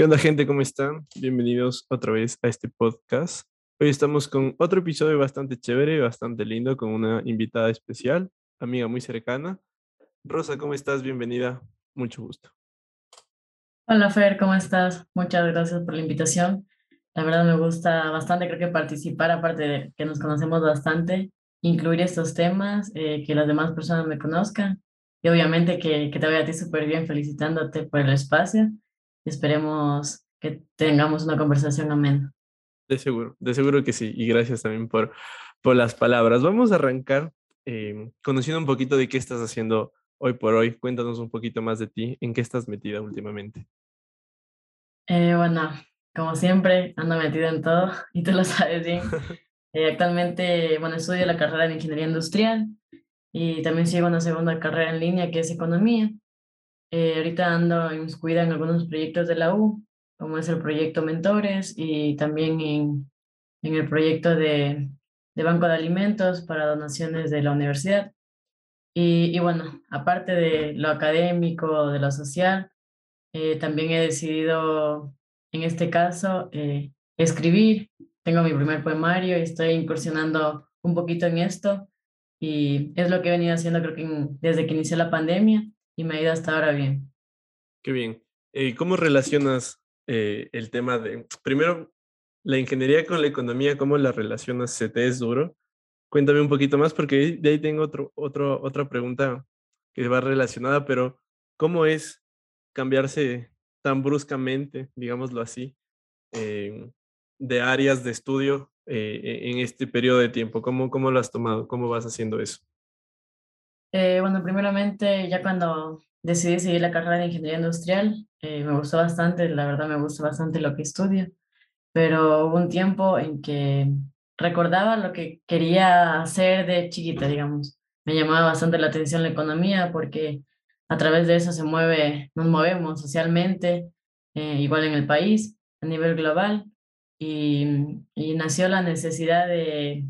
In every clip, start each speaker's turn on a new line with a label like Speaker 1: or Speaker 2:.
Speaker 1: ¿Qué onda gente? ¿Cómo están? Bienvenidos otra vez a este podcast. Hoy estamos con otro episodio bastante chévere, bastante lindo, con una invitada especial, amiga muy cercana. Rosa, ¿cómo estás? Bienvenida. Mucho gusto.
Speaker 2: Hola Fer, ¿cómo estás? Muchas gracias por la invitación. La verdad me gusta bastante, creo que participar, aparte de que nos conocemos bastante, incluir estos temas, eh, que las demás personas me conozcan y obviamente que, que te vaya a ti súper bien felicitándote por el espacio. Esperemos que tengamos una conversación amena.
Speaker 1: De seguro, de seguro que sí. Y gracias también por, por las palabras. Vamos a arrancar eh, conociendo un poquito de qué estás haciendo hoy por hoy. Cuéntanos un poquito más de ti. ¿En qué estás metida últimamente?
Speaker 2: Eh, bueno, como siempre, ando metida en todo y tú lo sabes bien. Eh, actualmente, bueno, estudio la carrera de Ingeniería Industrial y también sigo una segunda carrera en línea que es Economía. Eh, ahorita ando inscrita en algunos proyectos de la U, como es el proyecto Mentores y también en, en el proyecto de, de Banco de Alimentos para donaciones de la universidad. Y, y bueno, aparte de lo académico, de lo social, eh, también he decidido, en este caso, eh, escribir. Tengo mi primer poemario y estoy incursionando un poquito en esto. Y es lo que he venido haciendo, creo que desde que inició la pandemia y me ha ido hasta ahora bien.
Speaker 1: Qué bien. ¿Y cómo relacionas eh, el tema de, primero, la ingeniería con la economía, cómo la relacionas? ¿Se te es duro? Cuéntame un poquito más porque de ahí tengo otro, otro, otra pregunta que va relacionada, pero ¿cómo es cambiarse tan bruscamente, digámoslo así, eh, de áreas de estudio eh, en este periodo de tiempo? ¿Cómo, ¿Cómo lo has tomado? ¿Cómo vas haciendo eso?
Speaker 2: Eh, bueno, primeramente, ya cuando decidí seguir la carrera de ingeniería industrial, eh, me gustó bastante, la verdad me gusta bastante lo que estudio, pero hubo un tiempo en que recordaba lo que quería hacer de chiquita, digamos. Me llamaba bastante la atención la economía porque a través de eso se mueve, nos movemos socialmente, eh, igual en el país, a nivel global, y, nació la necesidad de,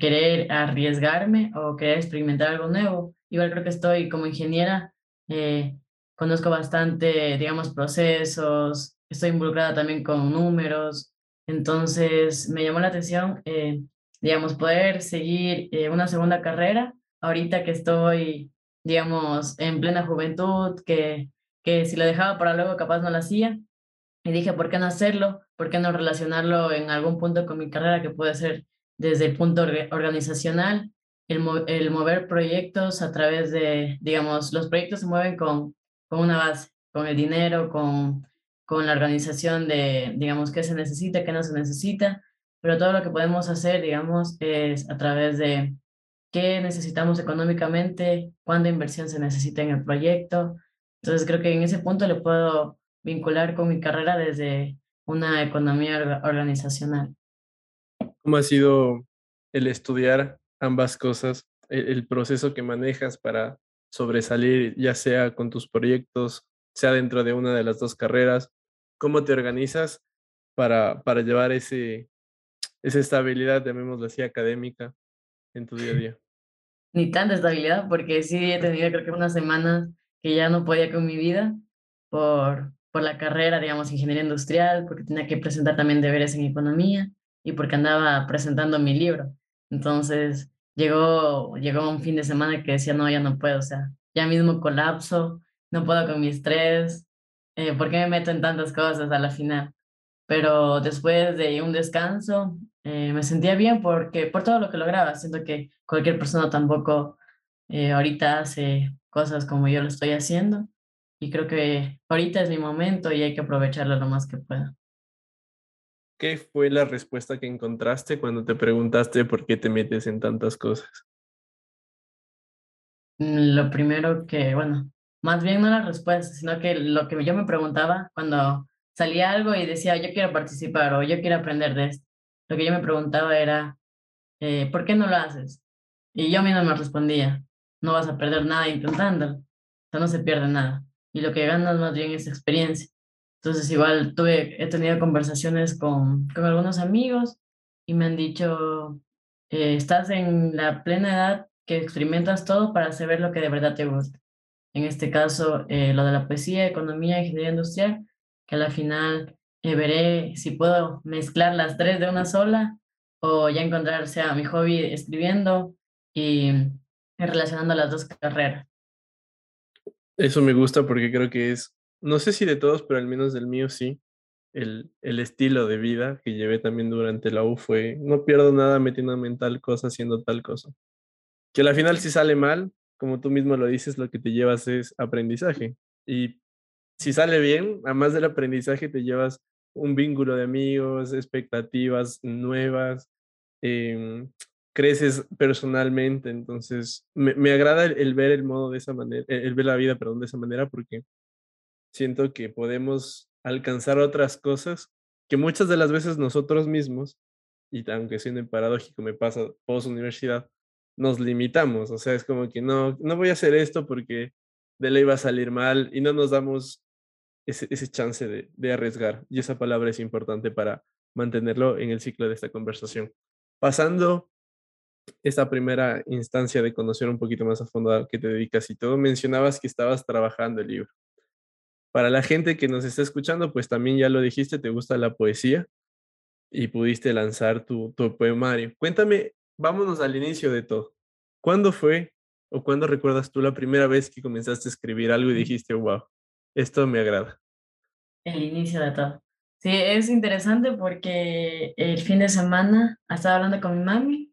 Speaker 2: querer arriesgarme o querer experimentar algo nuevo. Igual creo que estoy como ingeniera, eh, conozco bastante, digamos, procesos, estoy involucrada también con números, entonces me llamó la atención, eh, digamos, poder seguir eh, una segunda carrera ahorita que estoy, digamos, en plena juventud, que, que si lo dejaba para luego capaz no lo hacía. Y dije, ¿por qué no hacerlo? ¿por qué no relacionarlo en algún punto con mi carrera que puede ser desde el punto organizacional, el, el mover proyectos a través de, digamos, los proyectos se mueven con, con una base, con el dinero, con, con la organización de, digamos, qué se necesita, qué no se necesita, pero todo lo que podemos hacer, digamos, es a través de qué necesitamos económicamente, cuándo inversión se necesita en el proyecto. Entonces creo que en ese punto le puedo vincular con mi carrera desde una economía organizacional.
Speaker 1: ¿Cómo ha sido el estudiar ambas cosas, el, el, proceso que manejas para sobresalir, ya sea con tus proyectos, sea dentro de una de las dos carreras? ¿Cómo te organizas para, para llevar ese, esa estabilidad, llamémoslo así, académica en tu día a día?
Speaker 2: Ni tanta estabilidad, porque sí he tenido creo que unas semanas que ya no podía con mi vida por, por la carrera, digamos, ingeniería industrial, porque tenía que presentar también deberes en economía y porque andaba presentando mi libro. Entonces llegó, llegó un fin de semana que decía, no, ya no puedo, o sea, ya mismo colapso, no puedo con mi estrés, eh, ¿por qué me meto en tantas cosas a la final? Pero después de un descanso, eh, me sentía bien porque por todo lo que lograba, siento que cualquier persona tampoco eh, ahorita hace cosas como yo lo estoy haciendo y creo que ahorita es mi momento y hay que aprovecharlo lo más que pueda.
Speaker 1: ¿Qué fue la respuesta que encontraste cuando te preguntaste por qué te metes en tantas cosas?
Speaker 2: Mm, lo primero que, bueno, más bien no la respuesta, sino que lo que yo me preguntaba cuando salía algo y decía, yo quiero participar o yo quiero aprender de esto, lo que yo me preguntaba era, eh, ¿por qué no lo haces? Y yo mismo me respondía, no vas a perder nada intentándolo, o sea, no se pierde nada y lo que ganas más bien es experiencia. Entonces igual tuve, he tenido conversaciones con, con algunos amigos y me han dicho, eh, estás en la plena edad que experimentas todo para saber lo que de verdad te gusta. En este caso, eh, lo de la poesía, economía, ingeniería industrial, que a la final eh, veré si puedo mezclar las tres de una sola o ya encontrarse a mi hobby escribiendo y relacionando las dos carreras.
Speaker 1: Eso me gusta porque creo que es, no sé si de todos, pero al menos del mío sí, el, el estilo de vida que llevé también durante la U fue, no pierdo nada metiéndome en tal cosa, haciendo tal cosa. Que al final si sale mal, como tú mismo lo dices, lo que te llevas es aprendizaje. Y si sale bien, además del aprendizaje, te llevas un vínculo de amigos, expectativas nuevas, em, creces personalmente. Entonces, me, me agrada el, ver el modo de esa manera, el, ver la vida, perdón, de esa manera, porque siento que podemos alcanzar otras cosas que muchas de las veces nosotros mismos, y aunque siendo paradójico me pasa post universidad, nos limitamos. O sea, es como que no, no voy a hacer esto porque de ley va a salir mal y no nos damos ese, ese chance de, de arriesgar. Y esa palabra es importante para mantenerlo en el ciclo de esta conversación. Pasando esta primera instancia de conocer un poquito más a fondo a qué te dedicas y todo, mencionabas que estabas trabajando el libro. Para la gente que nos está escuchando, pues también ya lo dijiste, te gusta la poesía y pudiste lanzar tu, tu poemario. Cuéntame, vámonos al inicio de todo. ¿Cuándo fue o cuándo recuerdas tú la primera vez que comenzaste a escribir algo y dijiste, wow, esto me agrada?
Speaker 2: El inicio de todo. Sí, es interesante porque el fin de semana estaba hablando con mi mami.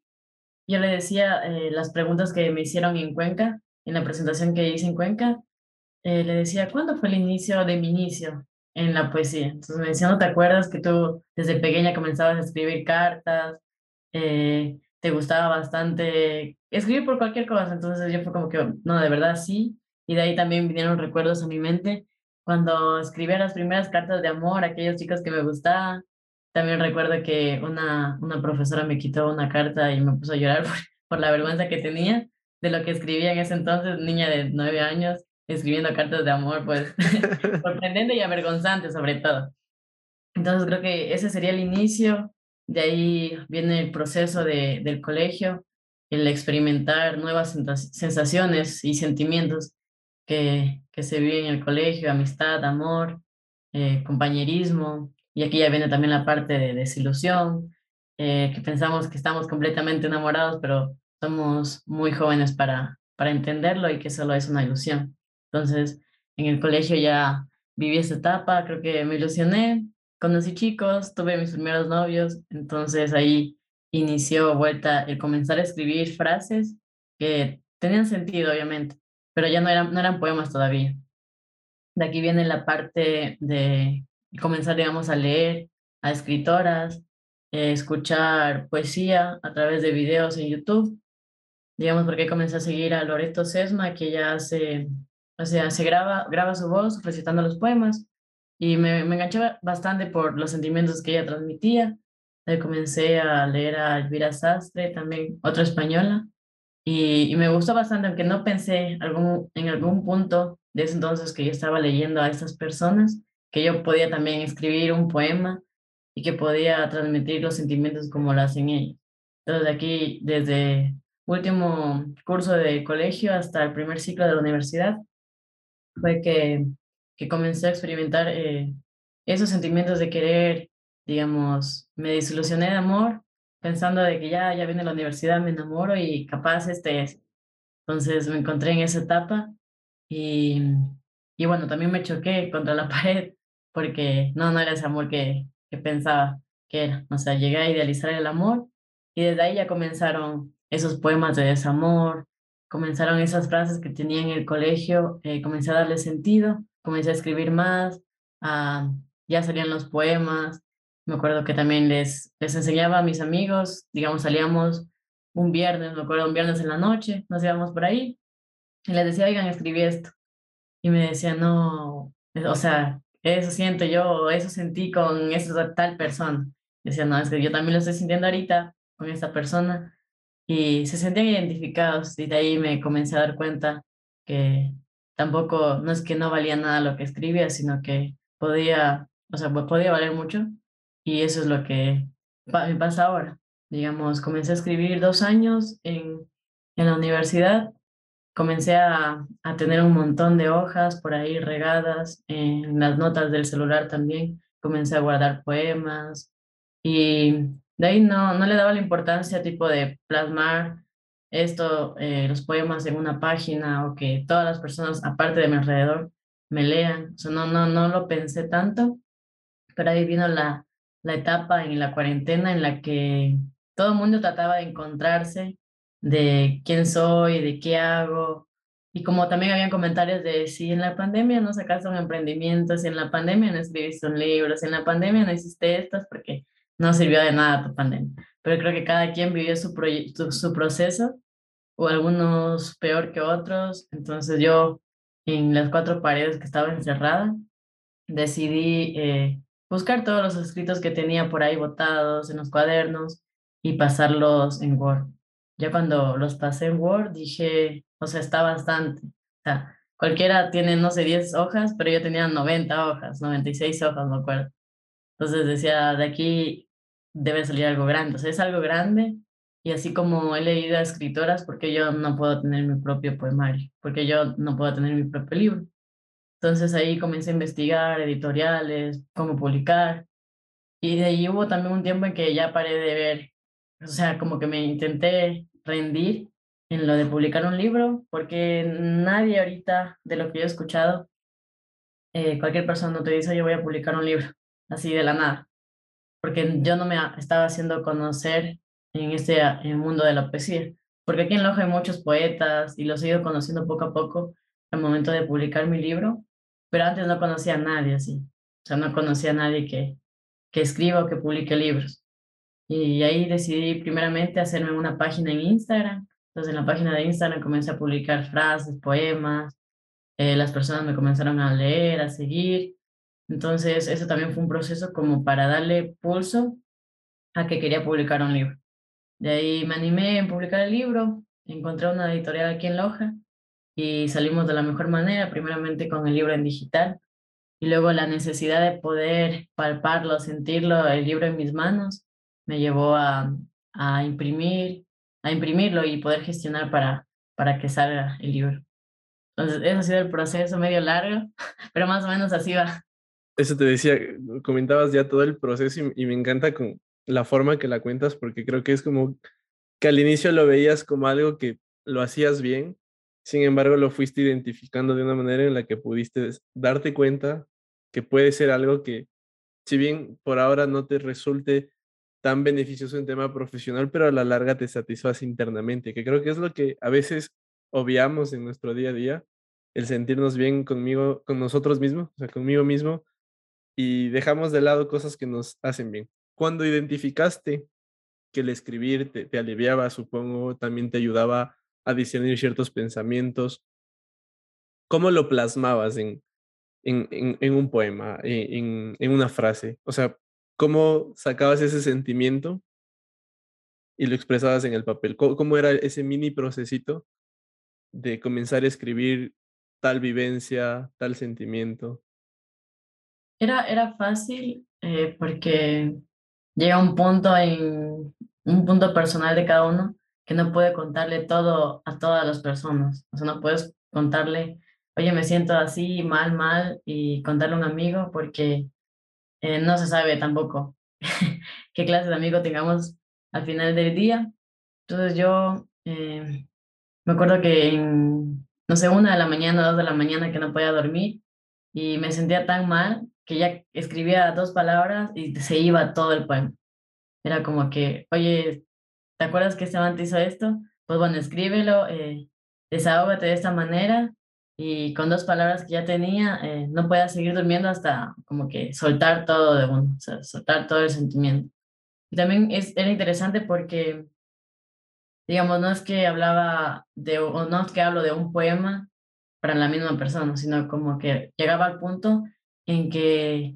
Speaker 2: Yo le decía eh, las preguntas que me hicieron en Cuenca, en la presentación que hice en Cuenca. Eh, le decía, ¿cuándo fue el inicio de mi inicio en la poesía? Entonces me decía, ¿no te acuerdas que tú desde pequeña comenzabas a escribir cartas? Eh, te gustaba bastante escribir por cualquier cosa. Entonces yo fue como que, no, de verdad sí. Y de ahí también vinieron recuerdos a mi mente cuando escribía las primeras cartas de amor a aquellos chicos que me gustaban. También recuerdo que una, una profesora me quitó una carta y me puso a llorar por, por la vergüenza que tenía de lo que escribía en ese entonces, niña de nueve años, escribiendo cartas de amor, pues sorprendente y avergonzante sobre todo. Entonces creo que ese sería el inicio de ahí viene el proceso de, del colegio, el experimentar nuevas sensaciones y sentimientos que, que se viven en el colegio, amistad, amor, eh, compañerismo, y aquí ya viene también la parte de desilusión, eh, que pensamos que estamos completamente enamorados, pero somos muy jóvenes para, para entenderlo y que solo es una ilusión. Entonces, en el colegio ya viví esa etapa, creo que me ilusioné, conocí chicos, tuve mis primeros novios, entonces ahí inició vuelta el comenzar a escribir frases que tenían sentido, obviamente, pero ya no eran, no eran poemas todavía. De aquí viene la parte de comenzar, digamos, a leer a escritoras, eh, escuchar poesía a través de videos en YouTube, digamos, porque comencé a seguir a Loreto Sesma, que ya hace, o sea, se graba, graba su voz recitando los poemas, y me, me enganché bastante por los sentimientos que ella transmitía. Ahí comencé a leer a Elvira Sastre, también otra española, y, y, me gustó bastante, aunque no pensé algún, en algún punto de ese entonces que yo estaba leyendo a estas personas, que yo podía también escribir un poema y que podía transmitir los sentimientos como lo hacen ellos. Entonces aquí, desde último curso de colegio hasta el primer ciclo de la universidad, fue que que comencé a experimentar eh, esos sentimientos de querer, digamos, me desilusioné de amor, pensando de que ya, ya viene la universidad, me enamoro y capaz este es. Entonces me encontré en esa etapa y, y bueno, también me choqué contra la pared porque no, no era ese amor que, que pensaba que era. O sea, llegué a idealizar el amor y desde ahí ya comenzaron esos poemas de desamor, comenzaron esas frases que tenía en el colegio, eh, comencé a darle sentido comencé a escribir más, ah, ya salían los poemas, me acuerdo que también les, les enseñaba a mis amigos, digamos, salíamos un viernes, me acuerdo, un viernes en la noche, nos íbamos por ahí, y les decía, oigan, escribí esto. Y me decían, no, o sea, eso siento yo, eso sentí con esa tal persona. Decía, no, es que yo también lo estoy sintiendo ahorita con esta persona. Y se sentían identificados y de ahí me comencé a dar cuenta que tampoco, no es que no valía nada lo que escribía, sino que podía, o sea, podía valer mucho y eso es lo que me pasa ahora. Digamos, comencé a escribir dos años en, en la universidad, comencé a, a, tener un montón de hojas por ahí regadas, en las notas del celular también, comencé a guardar poemas y de ahí no, no le daba la importancia tipo de plasmar esto, eh, los poemas en una página o que todas las personas, aparte de mi alrededor, me lean. O sea, no, no, no lo pensé tanto, pero ahí vino la, la etapa en la cuarentena en la que todo el mundo trataba de encontrarse de quién soy, de qué hago. Y como también habían comentarios de si en la pandemia no sacaste un emprendimiento, si en la pandemia no escribiste un libro, si en la pandemia no hiciste estas, porque no sirvió de nada tu pandemia. Pero creo que cada quien vivió su, su proceso, o algunos peor que otros. Entonces yo, en las cuatro paredes que estaba encerrada, decidí eh, buscar todos los escritos que tenía por ahí botados en los cuadernos y pasarlos en Word. Ya cuando los pasé en Word dije, o sea, está bastante. O sea, cualquiera tiene, no sé, 10 hojas, pero yo tenía 90 hojas, 96 hojas, me acuerdo. Entonces decía, de aquí debe salir algo grande. O sea, es algo grande y así como he leído a escritoras, porque yo no puedo tener mi propio poemario, porque yo no puedo tener mi propio libro. Entonces ahí comencé a investigar editoriales, cómo publicar. Y de ahí hubo también un tiempo en que ya paré de ver, o sea, como que me intenté rendir en lo de publicar un libro, porque nadie ahorita, de lo que yo he escuchado, eh, cualquier persona te dice, yo voy a publicar un libro, así de la nada, porque yo no me estaba haciendo conocer en este el mundo de la poesía, porque aquí en Loja hay muchos poetas y los he ido conociendo poco a poco al momento de publicar mi libro, pero antes no conocía a nadie así, o sea, no conocía a nadie que, que escriba o que publique libros. Y ahí decidí primeramente hacerme una página en Instagram, entonces en la página de Instagram comencé a publicar frases, poemas, eh, las personas me comenzaron a leer, a seguir, entonces eso también fue un proceso como para darle pulso a que quería publicar un libro. De ahí me animé en publicar el libro, encontré una editorial aquí en Loja y salimos de la mejor manera, primeramente con el libro en digital y luego la necesidad de poder palparlo, sentirlo, el libro en mis manos, me llevó a, a imprimir, a imprimirlo y poder gestionar para, para que salga el libro. Entonces, ese ha sido el proceso medio largo, pero más o menos así va.
Speaker 1: Eso te decía, comentabas ya todo el proceso y, y me encanta con, la forma que la cuentas, porque creo que es como que al inicio lo veías como algo que lo hacías bien, sin embargo lo fuiste identificando de una manera en la que pudiste darte cuenta que puede ser algo que, si bien por ahora no te resulte tan beneficioso en tema profesional, pero a la larga te satisface internamente, que creo que es lo que a veces obviamos en nuestro día a día, el sentirnos bien conmigo, con nosotros mismos, o sea, conmigo mismo, y dejamos de lado cosas que nos hacen bien. Cuando identificaste que el escribir te, aliviaba, supongo, también te ayudaba a discernir ciertos pensamientos, ¿cómo lo plasmabas en, en, en, un poema, en, en, una frase? O sea, ¿cómo sacabas ese sentimiento y lo expresabas en el papel? ¿Cómo, era ese mini procesito de comenzar a escribir tal vivencia, tal sentimiento?
Speaker 2: Era, era fácil eh, porque llega un punto en un punto personal de cada uno que no puede contarle todo a todas las personas. O sea, no puedes contarle, oye, me siento así, mal, mal, y contarle a un amigo porque eh, no se sabe tampoco qué clase de amigo tengamos al final del día. Entonces yo eh, me acuerdo que en, no sé, una de la mañana, dos de la mañana que no podía dormir y me sentía tan mal que ya escribía dos palabras y se iba todo el poema. Era como que, oye, ¿te acuerdas que Esteban te hizo esto? Pues bueno, escríbelo, eh, desahógate de esta manera y con dos palabras que ya tenía, eh, no puedas seguir durmiendo hasta como que soltar todo de uno, o sea, soltar todo el sentimiento. Y también es, era interesante porque, digamos, no es que hablaba de, o no es que hablo de un poema para la misma persona, sino como que llegaba al punto en que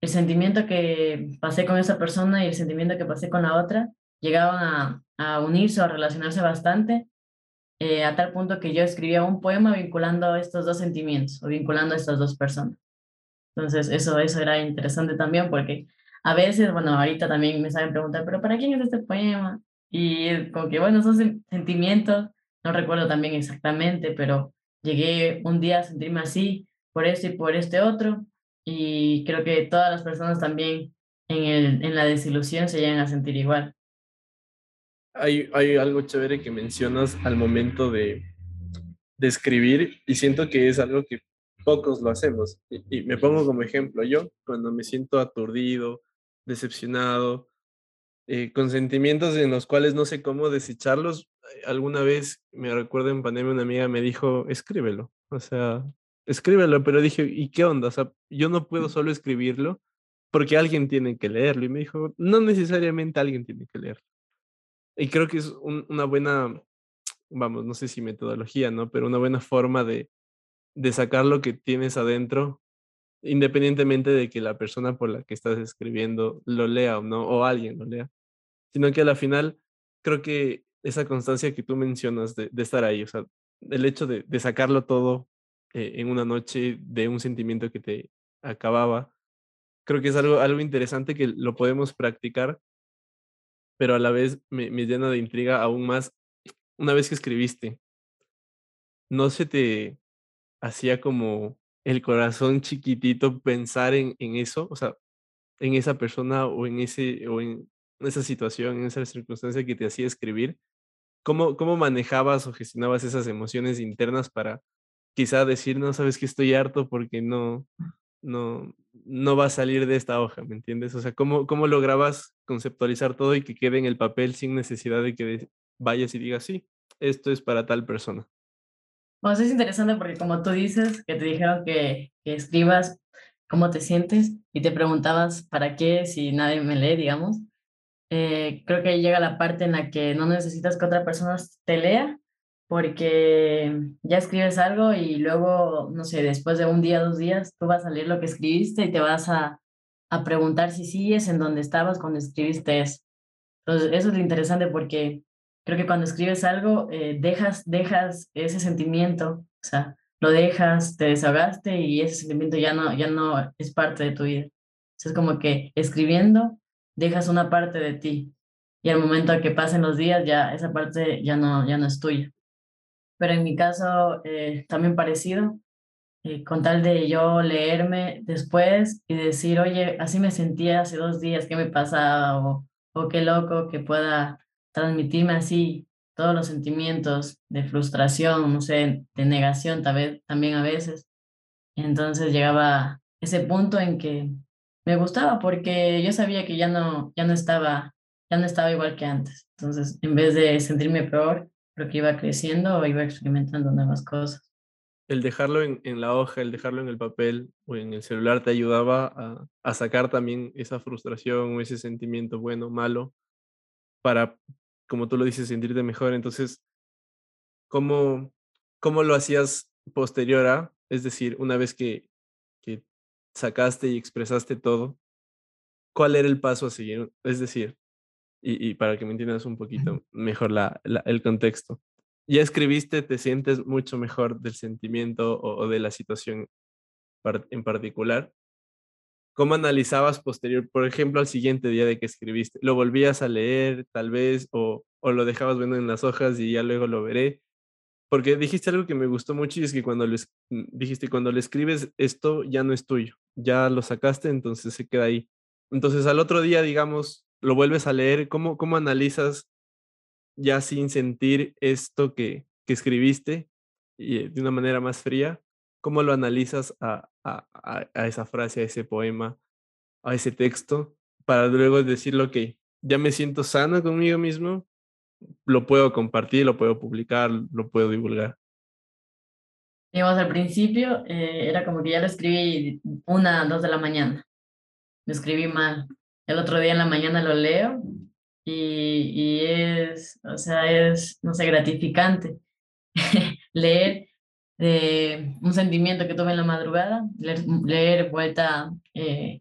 Speaker 2: el sentimiento que pasé con esa persona y el sentimiento que pasé con la otra llegaban a, a unirse o a relacionarse bastante, eh, a tal punto que yo escribía un poema vinculando estos dos sentimientos o vinculando a estas dos personas. Entonces, eso, eso era interesante también porque a veces, bueno, ahorita también me saben preguntar, pero ¿para quién es este poema? Y como que, bueno, son sentimientos no recuerdo también exactamente, pero llegué un día a sentirme así por esto y por este otro, y creo que todas las personas también en, el, en la desilusión se llegan a sentir igual.
Speaker 1: Hay, hay algo chévere que mencionas al momento de, de escribir y siento que es algo que pocos lo hacemos. Y, me pongo como ejemplo, yo cuando me siento aturdido, decepcionado, eh, con sentimientos en los cuales no sé cómo desecharlos, eh, alguna vez me recuerdo en pandemia una amiga me dijo, escríbelo, o sea, escríbelo, pero dije, ¿y qué onda? O sea, yo no puedo solo escribirlo porque alguien tiene que leerlo. Y me dijo, no necesariamente alguien tiene que leerlo. Y creo que es una buena, vamos, no sé si metodología, ¿no? Pero una buena forma de, de sacar lo que tienes adentro, independientemente de que la persona por la que estás escribiendo lo lea o no, o alguien lo lea, sino que a la final creo que esa constancia que tú mencionas de, estar ahí, o sea, el hecho de, sacarlo todo eh, en una noche de un sentimiento que te acababa, creo que es algo, algo interesante que lo podemos practicar, pero a la vez me, me llena de intriga aún más una vez que escribiste. No se te, hacía como el corazón chiquitito pensar en, en eso, o sea, en esa persona o en, ese, o en esa situación, en esa circunstancia que te hacía escribir. ¿Cómo, ¿Cómo manejabas o gestionabas esas emociones internas para quizá decir, no, sabes que estoy harto porque no, no, no va a salir de esta hoja, ¿me entiendes? O sea, ¿cómo, ¿cómo lograbas conceptualizar todo y que quede en el papel sin necesidad de que vayas y digas, sí, esto es para tal persona?
Speaker 2: Pues es interesante porque como tú dices, que te dijeron que, que escribas cómo te sientes y te preguntabas para qué si nadie me lee, digamos. Eh, creo que llega la parte en la que no necesitas que otra persona te lea porque ya escribes algo y luego, no sé, después de un día, dos días, tú vas a leer lo que escribiste y te vas a, a preguntar si sigues en donde estabas cuando escribiste eso. Entonces, eso es lo interesante porque creo que cuando escribes algo, eh, dejas, dejas ese sentimiento, o sea, lo dejas, te desahogaste y ese sentimiento ya no, ya no es parte de tu vida. es como que escribiendo dejas una parte de ti y al momento que pasen los días ya esa parte ya no, ya no es tuya. Pero en mi caso eh, también parecido, eh, con tal de yo leerme después y decir, oye, así me sentía hace dos días, ¿qué me pasaba? O, qué loco que pueda transmitirme así todos los sentimientos de frustración, no sé, de negación también a veces. Entonces llegaba ese punto en que me gustaba porque yo sabía que ya no, ya no estaba, ya no estaba igual que antes. Entonces, en vez de sentirme peor, creo que iba creciendo o iba experimentando nuevas cosas.
Speaker 1: El dejarlo en, en, la hoja, el dejarlo en el papel o en el celular te ayudaba a, a sacar también esa frustración o ese sentimiento bueno, malo, para como tú lo dices, sentirte mejor. Entonces, ¿cómo, cómo lo hacías posterior a? Es decir, una vez que, que sacaste y expresaste todo, ¿cuál era el paso a seguir? Es decir, y, y para que me entiendas un poquito mejor la, el contexto. Ya escribiste, te sientes mucho mejor del sentimiento o, o de la situación en particular. ¿Cómo analizabas posterior, por ejemplo, al siguiente día de que escribiste? ¿Lo volvías a leer tal vez o, o lo dejabas viendo en las hojas y ya luego lo veré? Porque dijiste algo que me gustó mucho y es que cuando lo, mm, dijiste, cuando lo escribes, esto ya no es tuyo, ya lo sacaste, entonces se queda ahí. Entonces al otro día, digamos, lo vuelves a leer, ¿cómo, cómo analizas ya sin sentir esto que, que escribiste y de una manera más fría? ¿Cómo lo analizas a, a, esa frase, a ese poema, a ese texto, para luego decirlo que ya me siento sano conmigo mismo, lo puedo compartir, lo puedo publicar, lo puedo divulgar.
Speaker 2: Digamos, al principio eh, era como que ya lo escribí una, dos de la mañana. Lo escribí mal. El otro día en la mañana lo leo y, y es, o sea, es, no sé, gratificante leer de un sentimiento que tuve en la madrugada, leer, vuelta eh,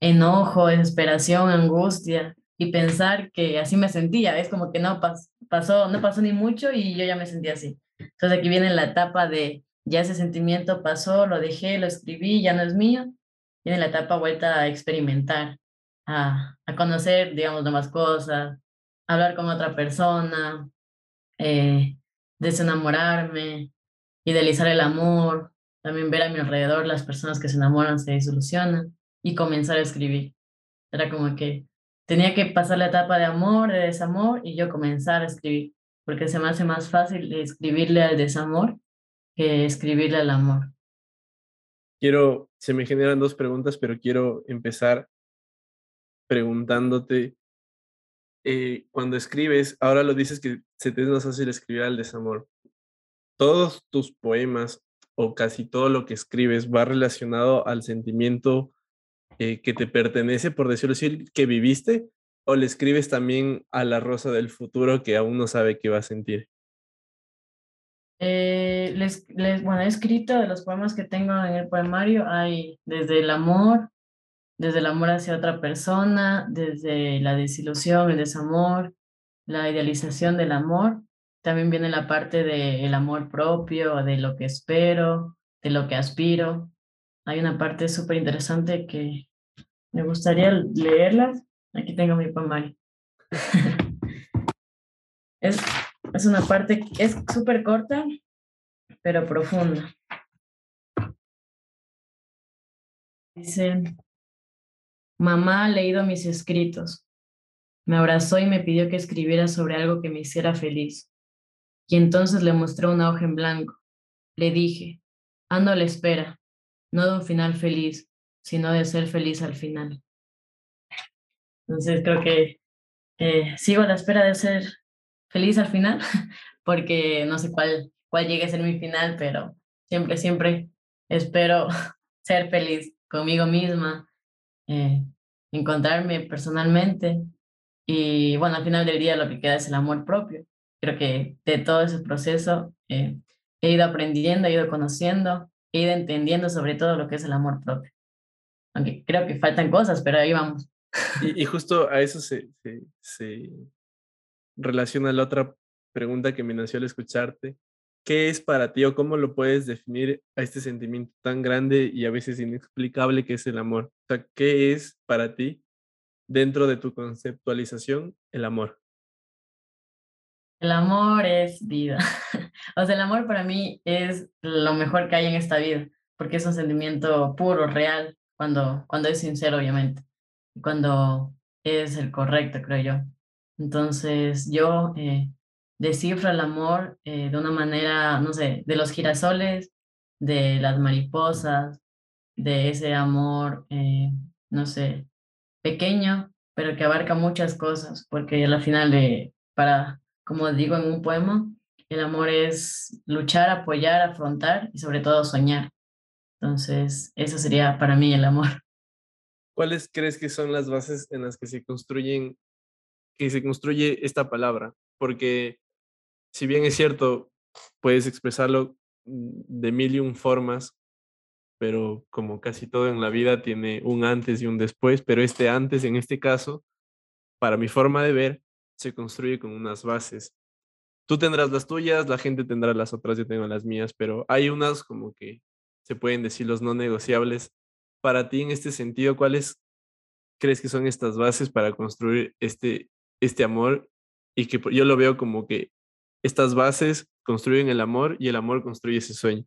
Speaker 2: enojo, desesperación, angustia y pensar que así me sentía, es como que no pasó, no pasó ni mucho y yo ya me sentía así. Entonces aquí viene la etapa de ya ese sentimiento pasó, lo dejé, lo escribí, ya no es mío. Viene la etapa vuelta a experimentar, a, conocer, digamos, nuevas cosas, hablar con otra persona, eh, desenamorarme, idealizar el amor, también ver a mi alrededor las personas que se enamoran, se desilusionan y comenzar a escribir. Era como que tenía que pasar la etapa de amor, de desamor y yo comenzar a escribir, porque se me hace más fácil escribirle al desamor que escribirle al amor.
Speaker 1: Quiero, se me generan dos preguntas, pero quiero empezar preguntándote, eh, cuando escribes, ahora lo dices que se te es más fácil escribir al desamor. ¿Todos tus poemas o casi todo lo que escribes va relacionado al sentimiento eh, que te pertenece, por decirlo así, que viviste? ¿O le escribes también a la rosa del futuro que aún no sabe qué va a sentir?
Speaker 2: Eh, bueno, he escrito de los poemas que tengo en el poemario, hay desde el amor, desde el amor hacia otra persona, desde la desilusión, el desamor, la idealización del amor. También viene la parte del amor propio, de lo que espero, de lo que aspiro. Hay una parte súper interesante que me gustaría leerlas. Aquí tengo mi poemario. es, es una parte, es súper corta, pero profunda. Dice, Mamá ha leído mis escritos. Me abrazó y me pidió que escribiera sobre algo que me hiciera feliz. Y entonces le mostré una hoja en blanco. Le dije, ando a la espera, no de un final feliz, sino de ser feliz al final. Entonces creo que eh, sigo a la espera de ser feliz al final, porque no sé cuál, cuál llegue a ser mi final, pero siempre, siempre espero ser feliz conmigo misma, eh, encontrarme personalmente y bueno, al final del día lo que queda es el amor propio. Creo que de todo ese proceso eh, he ido aprendiendo, he ido conociendo, he ido entendiendo sobre todo lo que es el amor propio. Aunque creo que faltan cosas, pero ahí vamos.
Speaker 1: Y, justo a eso se, se, se relaciona la otra pregunta que me nació al escucharte, ¿qué es para ti o cómo lo puedes definir a este sentimiento tan grande y a veces inexplicable que es el amor? O sea, ¿qué es para ti dentro de tu conceptualización el amor?
Speaker 2: El amor es vida. o sea, el amor para mí es lo mejor que hay en esta vida, porque es un sentimiento puro, real, cuando, cuando es sincero, obviamente, cuando es el correcto, creo yo. Entonces, yo eh, descifra el amor eh, de una manera, no sé, de los girasoles, de las mariposas, de ese amor, eh, no sé, pequeño, pero que abarca muchas cosas, porque al final de, para, como digo en un poema, el amor es luchar, apoyar, afrontar y sobre todo soñar. Entonces, eso sería para mí el amor.
Speaker 1: ¿Cuáles crees que son las bases en las que se construyen, que se construye esta palabra? Porque si bien es cierto, puedes expresarlo de mil y un formas, pero como casi todo en la vida tiene un antes y un después, pero este antes en este caso, para mi forma de ver, se construye con unas bases. Tú tendrás las tuyas, la gente tendrá las otras, yo tengo las mías, pero hay unas como que se pueden decir los no negociables. Para ti, en este sentido, ¿cuáles crees que son estas bases para construir este, este amor? Y que yo lo veo como que estas bases construyen el amor y el amor construye ese sueño.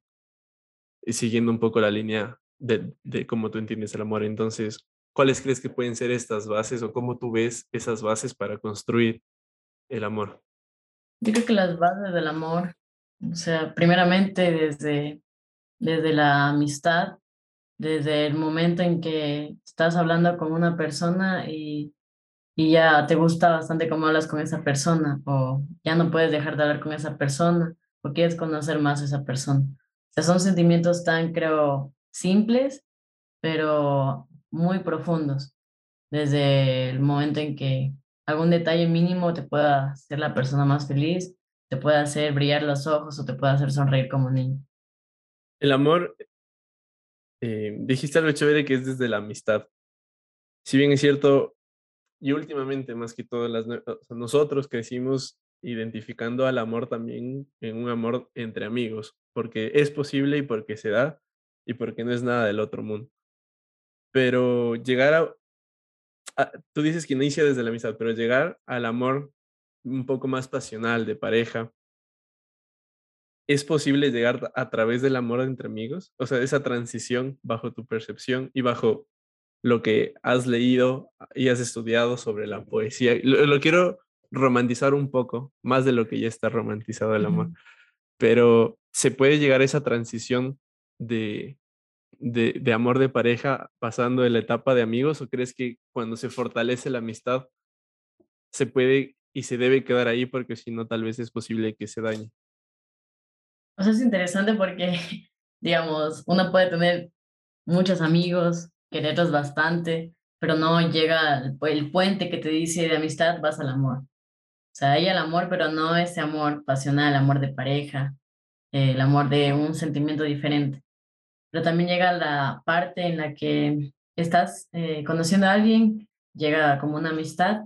Speaker 1: Y siguiendo un poco la línea de, de cómo tú entiendes el amor. Entonces, ¿cuáles crees que pueden ser estas bases o cómo tú ves esas bases para construir el amor?
Speaker 2: Yo creo que las bases del amor, o sea, primeramente desde, desde la amistad, desde el momento en que estás hablando con una persona y y ya te gusta bastante cómo hablas con esa persona o ya no puedes dejar de hablar con esa persona o quieres conocer más a esa persona. O sea, son sentimientos tan, creo, simples, pero muy profundos. Desde el momento en que algún detalle mínimo te pueda hacer la persona más feliz, te puede hacer brillar los ojos o te puede hacer sonreír como niño.
Speaker 1: El amor, eh, dijiste algo chévere que es desde la amistad. Si bien es cierto, y últimamente, más que todo, las, nosotros crecimos identificando al amor también en un amor entre amigos, porque es posible y porque se da y porque no es nada del otro mundo. Pero llegar a, tú dices que inicia desde la amistad, pero llegar al amor un poco más pasional de pareja, ¿es posible llegar a través del amor entre amigos? O sea, esa transición bajo tu percepción y bajo lo que has leído y has estudiado sobre la poesía. Lo, quiero romantizar un poco, más de lo que ya está romantizado el amor, pero ¿se puede llegar a esa transición de, de, de, amor de pareja pasando de la etapa de amigos o crees que cuando se fortalece la amistad se puede y se debe quedar ahí porque si no tal vez es posible que se dañe?
Speaker 2: O sea, es interesante porque, digamos, uno puede tener muchos amigos, quererlos bastante, pero no llega el, puente que te dice de amistad, vas al amor. O sea, hay el amor, pero no ese amor pasional, amor de pareja, el amor de un sentimiento diferente. Pero también llega la parte en la que estás eh, conociendo a alguien, llega como una amistad,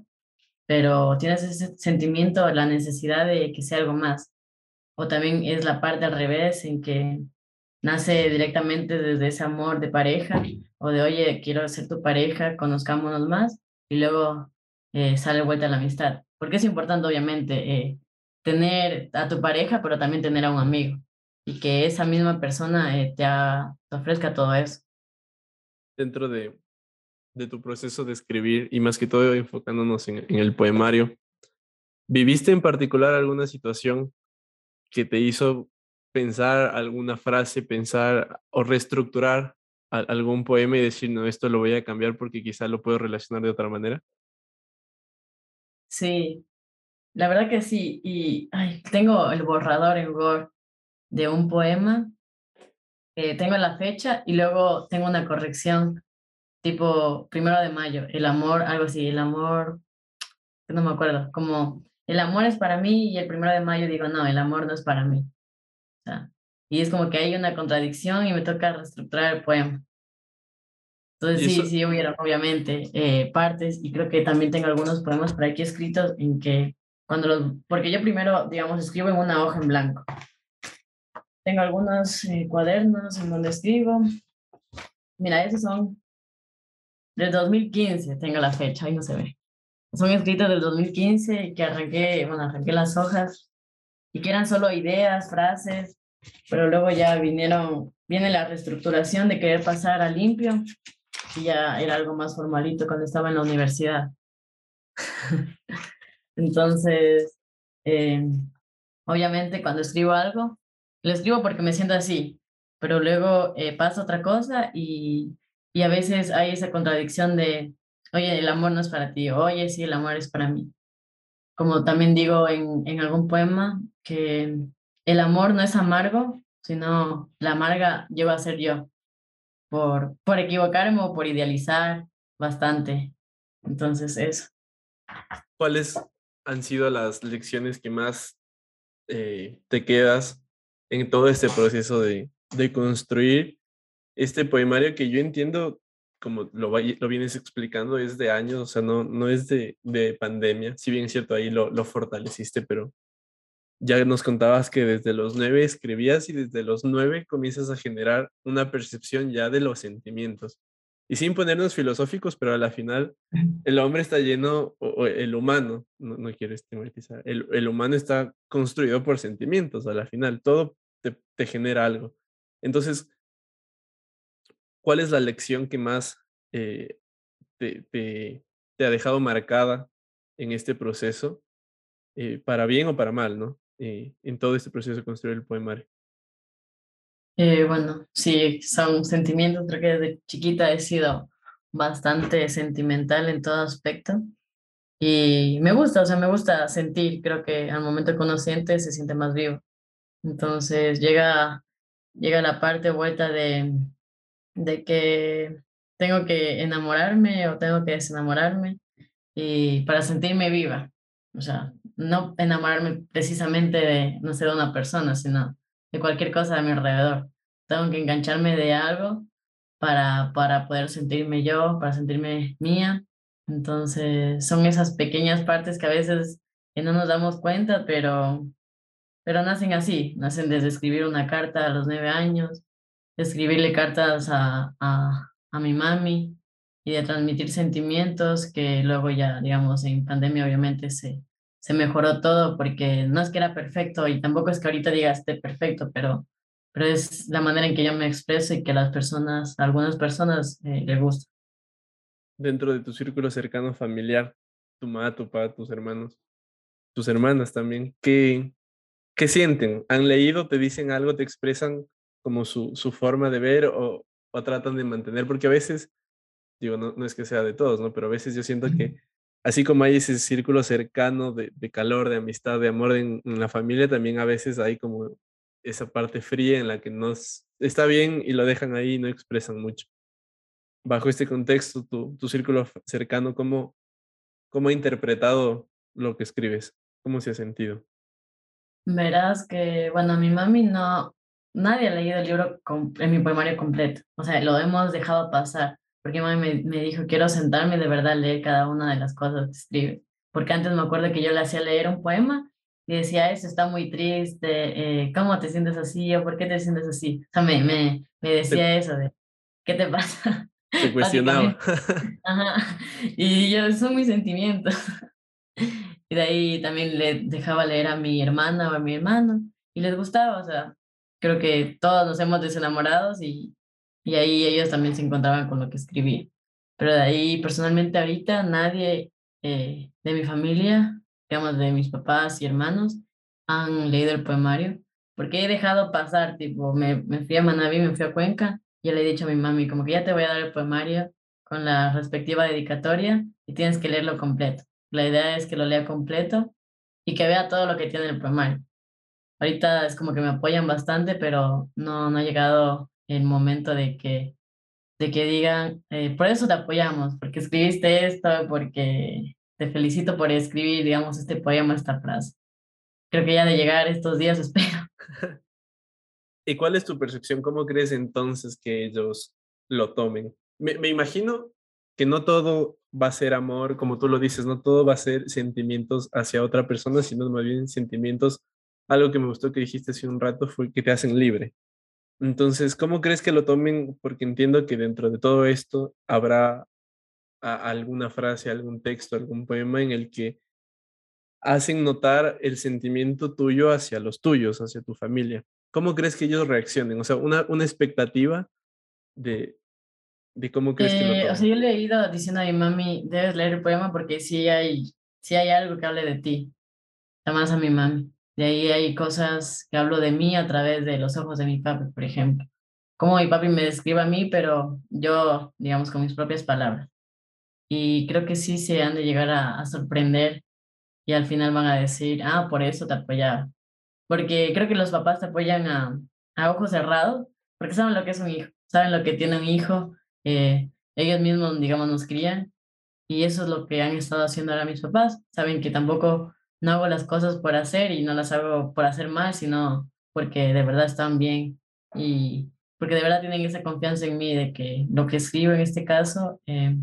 Speaker 2: pero tienes ese sentimiento, la necesidad de que sea algo más. O también es la parte al revés, en que nace directamente desde ese amor de pareja o de, oye, quiero ser tu pareja, conozcámonos más, y luego eh, sale vuelta la amistad. Porque es importante, obviamente, eh, tener a tu pareja, pero también tener a un amigo y que esa misma persona eh, te, ofrezca todo eso.
Speaker 1: Dentro de, de, tu proceso de escribir y más que todo enfocándonos en, en el poemario, ¿viviste en particular alguna situación que te hizo pensar alguna frase, pensar o reestructurar algún poema y decir, no, esto lo voy a cambiar porque quizá lo puedo relacionar de otra manera?
Speaker 2: Sí, la verdad que sí. Y ay, tengo el borrador en Word de un poema, eh, tengo la fecha y luego tengo una corrección tipo primero de mayo, el amor, algo así, el amor, no me acuerdo, como el amor es para mí y el primero de mayo digo, no, el amor no es para mí. Sea, y es como que hay una contradicción y me toca reestructurar el poema. Entonces sí, sí hubieron obviamente eh, partes y creo que también tengo algunos poemas por aquí escritos en que cuando los, porque yo primero, digamos, escribo en una hoja en blanco. Tengo algunos eh, cuadernos en donde escribo. Mira, esos son del 2015, tengo la fecha, ahí no se ve son escritos del 2015 que arranqué, bueno, arranqué las hojas y que eran solo ideas, frases, pero luego ya vinieron, viene la reestructuración de querer pasar a limpio y ya era algo más formalito cuando estaba en la universidad. Entonces, eh, obviamente cuando escribo algo, lo escribo porque me siento así, pero luego eh, pasa otra cosa y, y a veces hay esa contradicción de, oye, el amor no es para ti, oye, sí, el amor es para mí. Como también digo en, en algún poema, que el amor no es amargo, sino la amarga lleva a ser yo, por, por equivocarme o por idealizar bastante. Entonces, eso.
Speaker 1: ¿Cuáles han sido las lecciones que más eh, te quedas en todo este proceso de, de construir este poemario que yo entiendo como lo, lo vienes explicando, es de años, o sea, no, no es de, de pandemia, si bien es cierto, ahí lo, lo fortaleciste, pero ya nos contabas que desde los nueve escribías y desde los nueve comienzas a generar una percepción ya de los sentimientos. Y sin ponernos filosóficos, pero a la final el hombre está lleno, o, el humano, no, no quiero estigmatizar, el, el, humano está construido por sentimientos, a la final todo te, te genera algo. Entonces, ¿cuál es la lección que más eh, te, ha dejado marcada en este proceso, eh, para bien o para mal, ¿no? Eh, en todo este proceso de construir el poemario.
Speaker 2: bueno, sí, son sentimientos, creo que desde chiquita he sido bastante sentimental en todo aspecto. Y me gusta, o sea, me gusta sentir, creo que al momento que uno siente se siente más vivo. Entonces llega, llega la parte vuelta de, de que tengo que enamorarme o tengo que desenamorarme y para sentirme viva. O sea, no enamorarme precisamente de, no sé, una persona, sino de cualquier cosa de mi alrededor. Tengo que engancharme de algo para, para poder sentirme yo, para sentirme mía. Entonces, son esas pequeñas partes que a veces no nos damos cuenta, pero, pero nacen así, nacen desde escribir una carta a los nueve años, escribirle cartas a, a, a mi mami y de transmitir sentimientos que luego ya, digamos, en pandemia obviamente se, se mejoró todo, porque no es que era perfecto y tampoco es que ahorita diga esté perfecto, pero, pero es la manera en que yo me expreso y que las personas, algunas personas eh, les gusta.
Speaker 1: Dentro de tu círculo cercano familiar, tu mamá, tu papá, tus hermanos, tus hermanas también, ¿qué, qué sienten? ¿Han leído? ¿Te dicen algo? ¿Te expresan como su, su forma de ver o, o tratan de mantener? Porque a veces, digo, no, no es que sea de todos, ¿no? Pero a veces yo siento que así como hay ese círculo cercano de, de calor, de amistad, de amor en, en, la familia, también a veces hay como esa parte fría en la que no está bien y lo dejan ahí y no expresan mucho. Bajo este contexto, tu, tu círculo cercano, ¿cómo, ¿cómo ha interpretado lo que escribes? ¿Cómo se ha sentido?
Speaker 2: Verás que, bueno, mi mami no, nadie ha leído el libro en mi poemario completo. O sea, lo hemos dejado pasar porque mi me, me dijo, quiero sentarme de verdad a leer cada una de las cosas que escribe. Porque antes me acuerdo que yo le hacía leer un poema y decía, eso está muy triste, eh, ¿cómo te sientes así o por qué te sientes así? O sea, me, me, me decía eso de, ¿qué te pasa?
Speaker 1: Te cuestionaba.
Speaker 2: Ajá. Y yo, son mis sentimientos. Y de ahí también le dejaba leer a mi hermana o a mi hermano y les gustaba, o sea, creo que todos nos hemos desenamorado y, y ahí ellos también se encontraban con lo que escribí. Pero de ahí, personalmente, ahorita nadie eh, de mi familia, digamos, de mis papás y hermanos, han leído el poemario, porque he dejado pasar, tipo, me, me fui a Manaví, me fui a Cuenca, y le he dicho a mi mami, como que ya te voy a dar el poemario con la respectiva dedicatoria y tienes que leerlo completo. La idea es que lo lea completo y que vea todo lo que tiene el poemario. Ahorita es como que me apoyan bastante, pero no, no ha llegado el momento de que, de que digan, eh, por eso te apoyamos, porque escribiste esto, porque te felicito por escribir, digamos, este poema, esta frase. Creo que ya de llegar estos días espero.
Speaker 1: ¿Y cuál es tu percepción? ¿Cómo crees entonces que ellos lo tomen? Me, me imagino que no todo va a ser amor, como tú lo dices, no todo va a ser sentimientos hacia otra persona, sino más bien sentimientos. Algo que me gustó que dijiste hace un rato fue que te hacen libre. Entonces, ¿cómo crees que lo tomen? Porque entiendo que dentro de todo esto habrá alguna frase, algún texto, algún poema en el que hacen notar el sentimiento tuyo hacia los tuyos, hacia tu familia. ¿Cómo crees que ellos reaccionen? O sea, una, una expectativa de, de cómo crees que lo tomen.
Speaker 2: Eh, o sea, yo le he ido diciendo a mi mami, debes leer el poema porque sí hay, sí hay algo que hable de ti. Además a mi mami. De ahí hay cosas que hablo de mí a través de los ojos de mi papi, por ejemplo. Como mi papi me describe a mí, pero yo, digamos, con mis propias palabras. Y creo que sí se han de llegar a, sorprender y al final van a decir, ah, por eso te apoyaba. Porque creo que los papás te apoyan a, a ojos cerrados, porque saben lo que es un hijo, saben lo que tiene un hijo, eh, ellos mismos, digamos, nos crían. Y eso es lo que han estado haciendo ahora mis papás. Saben que tampoco no hago las cosas por hacer y no las hago por hacer mal, sino porque de verdad están bien y porque de verdad tienen esa confianza en mí de que lo que escribo en este caso eh,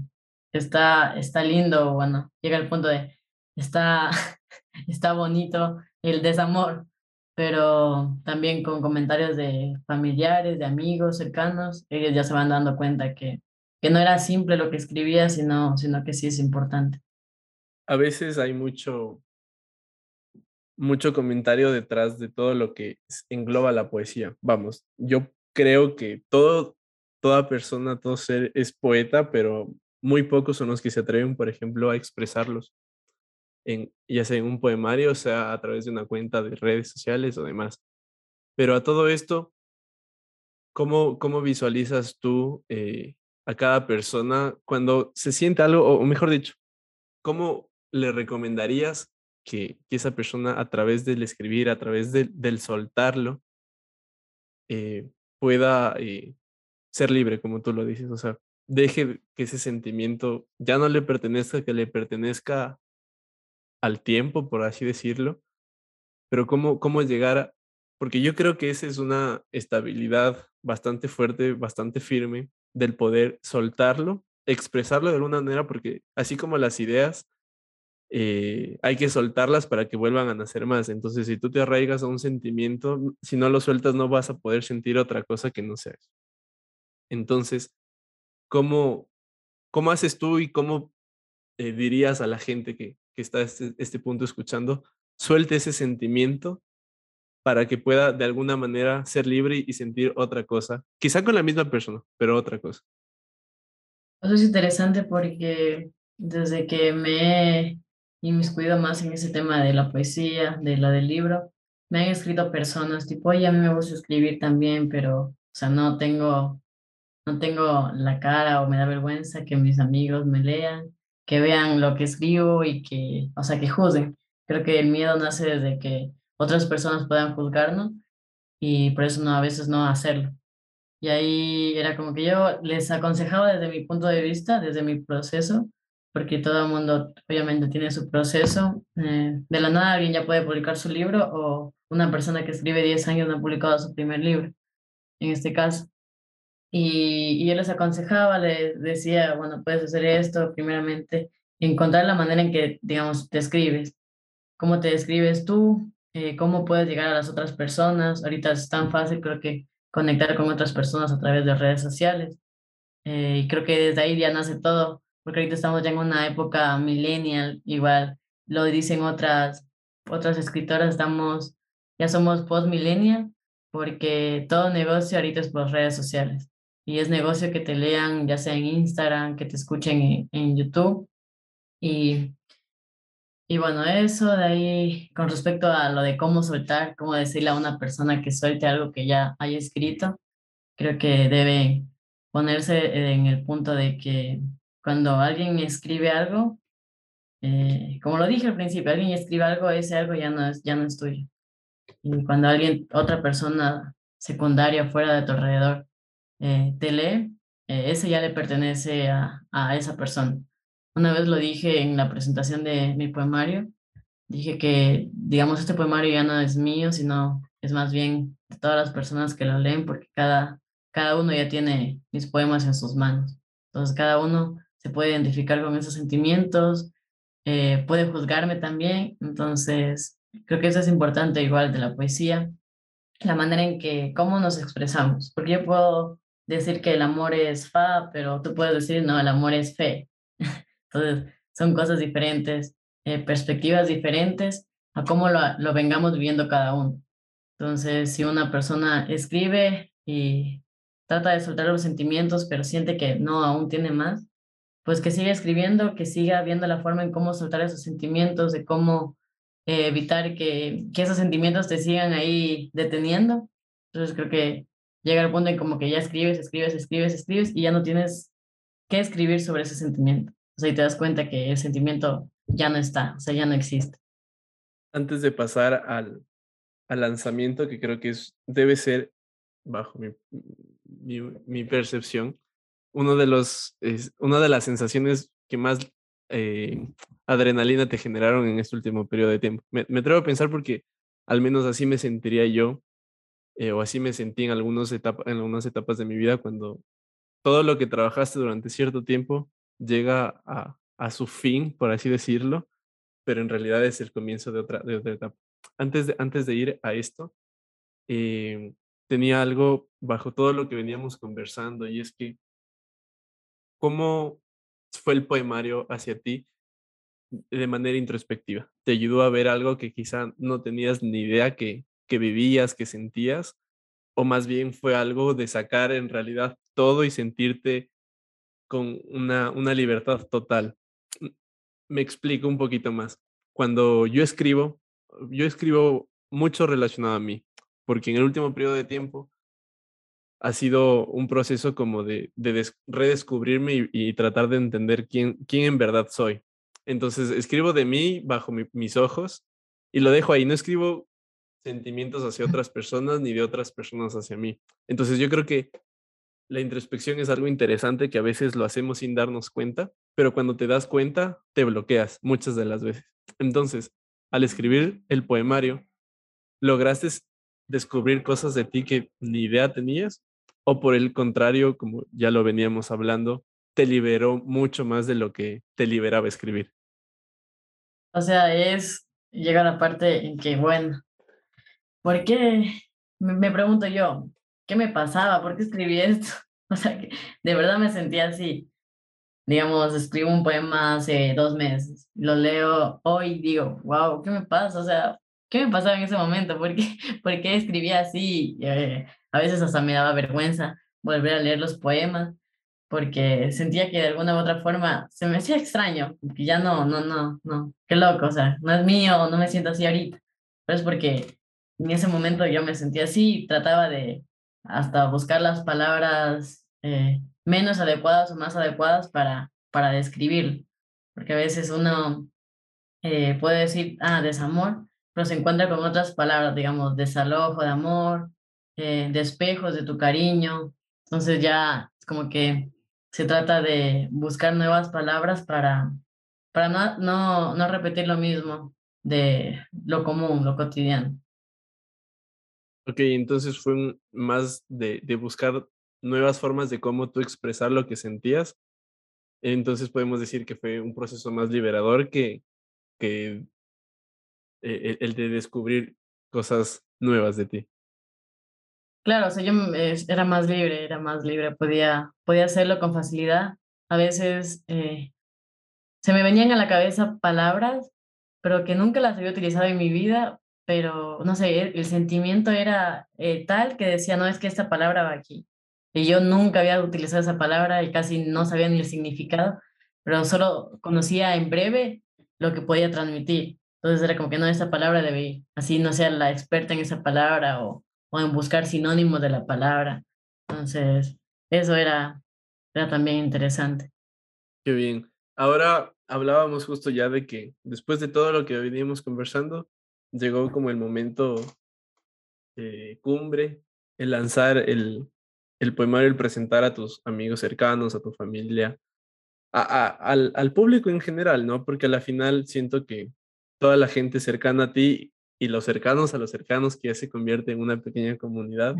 Speaker 2: está, está lindo, bueno, llega al punto de está, está bonito el desamor, pero también con comentarios de familiares, de amigos cercanos, ellos ya se van dando cuenta que, que no era simple lo que escribía, sino, sino que sí es importante.
Speaker 1: A veces hay mucho mucho comentario detrás de todo lo que engloba la poesía. Vamos, yo creo que todo, toda persona, todo ser es poeta, pero muy pocos son los que se atreven, por ejemplo, a expresarlos, en, ya sea en un poemario, o sea a través de una cuenta de redes sociales o demás. Pero a todo esto, ¿cómo, cómo visualizas tú eh, a cada persona cuando se siente algo, o mejor dicho, cómo le recomendarías que, esa persona a través del escribir, a través del soltarlo, eh, pueda eh, ser libre, como tú lo dices. O sea, deje que ese sentimiento ya no le pertenezca, que le pertenezca al tiempo, por así decirlo. Pero cómo, cómo llegar a... Porque yo creo que esa es una estabilidad bastante fuerte, bastante firme del poder soltarlo, expresarlo de alguna manera, porque así como las ideas, eh, hay que soltarlas para que vuelvan a nacer más. Entonces, si tú te arraigas a un sentimiento, si no lo sueltas, no vas a poder sentir otra cosa que no sea eso. Entonces, ¿cómo, cómo haces tú y cómo eh, dirías a la gente que, que está este, este punto escuchando suelte ese sentimiento para que pueda de alguna manera ser libre y sentir otra cosa, quizá con la misma persona, pero otra cosa.
Speaker 2: Eso es interesante porque desde que me he inmiscuido más en ese tema de la poesía, de la del libro, me han escrito personas tipo, oye, a mí me gusta escribir también, pero, o sea, no tengo, no tengo la cara o me da vergüenza que mis amigos me lean, que vean lo que escribo y que, o sea, que juzguen. Creo que el miedo nace desde que otras personas puedan juzgarnos y por eso no, a veces no hacerlo. Y ahí era como que yo les aconsejaba desde mi punto de vista, desde mi proceso, porque todo el mundo obviamente tiene su proceso. Eh, de la nada alguien ya puede publicar su libro o una persona que escribe 10 años no ha publicado su primer libro, en este caso. Y, y yo les aconsejaba, les decía, bueno, puedes hacer esto, primeramente, encontrar la manera en que, digamos, te escribes, cómo te describes tú, eh, cómo puedes llegar a las otras personas. Ahorita es tan fácil, creo que conectar con otras personas a través de redes sociales. Eh, y creo que desde ahí ya nace todo, porque ahorita estamos ya en una época millennial, igual lo dicen otras, otras escritoras, estamos, ya somos post-millennial, porque todo negocio ahorita es por redes sociales. Y es negocio que te lean, ya sea en Instagram, que te escuchen en, en YouTube. Y y bueno, eso de ahí, con respecto a lo de cómo soltar, cómo decirle a una persona que suelte algo que ya haya escrito, creo que debe ponerse en el punto de que cuando alguien escribe algo, eh, como lo dije al principio, alguien escribe algo, ese algo ya no es, ya no es tuyo. Y cuando alguien, otra persona secundaria fuera de tu alrededor, eh, te lee, eh, ese ya le pertenece a, a esa persona. Una vez lo dije en la presentación de mi poemario, dije que, digamos, este poemario ya no es mío, sino es más bien de todas las personas que lo leen, porque cada, cada uno ya tiene mis poemas en sus manos. Entonces, cada uno se puede identificar con esos sentimientos, eh, puede juzgarme también. Entonces, creo que eso es importante igual de la poesía, la manera en que, cómo nos expresamos. Porque yo puedo decir que el amor es fa, pero tú puedes decir, no, el amor es fe. Entonces, son cosas diferentes, eh, perspectivas diferentes a cómo lo, lo vengamos viviendo cada uno. Entonces, si una persona escribe y trata de soltar los sentimientos, pero siente que no, aún tiene más, pues que siga escribiendo, que siga viendo la forma en cómo soltar esos sentimientos, de cómo eh, evitar que, que esos sentimientos te sigan ahí deteniendo. Entonces creo que llega el punto en como que ya escribes, escribes, escribes, escribes y ya no tienes que escribir sobre ese sentimiento. O sea, y te das cuenta que el sentimiento ya no está, o sea, ya no existe.
Speaker 1: Antes de pasar al, al lanzamiento, que creo que debe ser, bajo mi, mi percepción, uno de los, es, una de las sensaciones que más eh, adrenalina te generaron en este último periodo de tiempo. Me, me, atrevo a pensar porque al menos así me sentiría yo, eh, o así me sentí en, algunos etapa, en algunas etapas de mi vida cuando todo lo que trabajaste durante cierto tiempo llega a, a, su fin, por así decirlo, pero en realidad es el comienzo de otra, de otra etapa. Antes de, antes de ir a esto, eh, tenía algo bajo todo lo que veníamos conversando y es que, ¿cómo fue el poemario hacia ti de manera introspectiva? ¿Te ayudó a ver algo que quizá no tenías ni idea que, que vivías, que sentías? ¿O más bien fue algo de sacar en realidad todo y sentirte con una, una libertad total. Me explico un poquito más. Cuando yo escribo, yo escribo mucho relacionado a mí, porque en el último periodo de tiempo ha sido un proceso como de, de redescubrirme y, tratar de entender quién, quién en verdad soy. Entonces escribo de mí bajo mis ojos y lo dejo ahí. No escribo sentimientos hacia otras personas ni de otras personas hacia mí. Entonces yo creo que la introspección es algo interesante que a veces lo hacemos sin darnos cuenta, pero cuando te das cuenta, te bloqueas muchas de las veces. Entonces, al escribir el poemario, ¿lograste descubrir cosas de ti que ni idea tenías? ¿O por el contrario, como ya lo veníamos hablando, te liberó mucho más de lo que te liberaba escribir?
Speaker 2: O sea, es, llega la parte en que, bueno, ¿por qué? Me pregunto yo, ¿qué me pasaba? ¿Por qué escribí esto? O sea, que de verdad me sentía así. digamos, escribo un poema hace dos meses, lo leo hoy digo, wow, ¿qué me pasa? O sea, ¿qué me pasaba en ese momento? ¿Por qué, ¿Por qué escribía así? Eh, a veces hasta me daba vergüenza volver a leer los poemas porque sentía que de alguna u otra forma se me hacía extraño, que ya no, no, no, no, qué loco, o sea, no es mío, no me siento así ahorita, pero es porque en ese momento yo me sentía así trataba de hasta buscar las palabras eh, menos adecuadas o más adecuadas para, para describir, porque a veces uno eh, puede decir, ah, desamor, se encuentra con otras palabras, digamos, desalojo de amor, eh, despejos de tu cariño, entonces ya es como que se trata de buscar nuevas palabras para, para no, no, no repetir lo mismo de lo común, lo cotidiano.
Speaker 1: Ok, entonces fue más de, de, buscar nuevas formas de cómo tú expresar lo que sentías. Entonces podemos decir que fue un proceso más liberador que, que e, el de descubrir cosas nuevas de ti.
Speaker 2: Claro, o sea, yo era más libre, era más libre, podía, podía hacerlo con facilidad. A veces eh, se me venían a la cabeza palabras, pero que nunca las había utilizado en mi vida, pero no sé, el, sentimiento era eh, tal que decía, no, es que esta palabra va aquí. Y yo nunca había utilizado esa palabra y casi no sabía ni el significado, pero solo conocía en breve lo que podía transmitir. Entonces era como que no, esa palabra debe. Así no sea la experta en esa palabra o o en buscar sinónimos de la palabra. Entonces, eso era, era también interesante.
Speaker 1: Qué bien. Ahora hablábamos justo ya de que después de todo lo que veníamos conversando, llegó como el momento eh, cumbre, el lanzar el, el poemario, el presentar a tus amigos cercanos, a tu familia, a, al, al, público en general, ¿no? Porque a la final siento que toda la gente cercana a ti y los cercanos a los cercanos, que ya se convierte en una pequeña comunidad,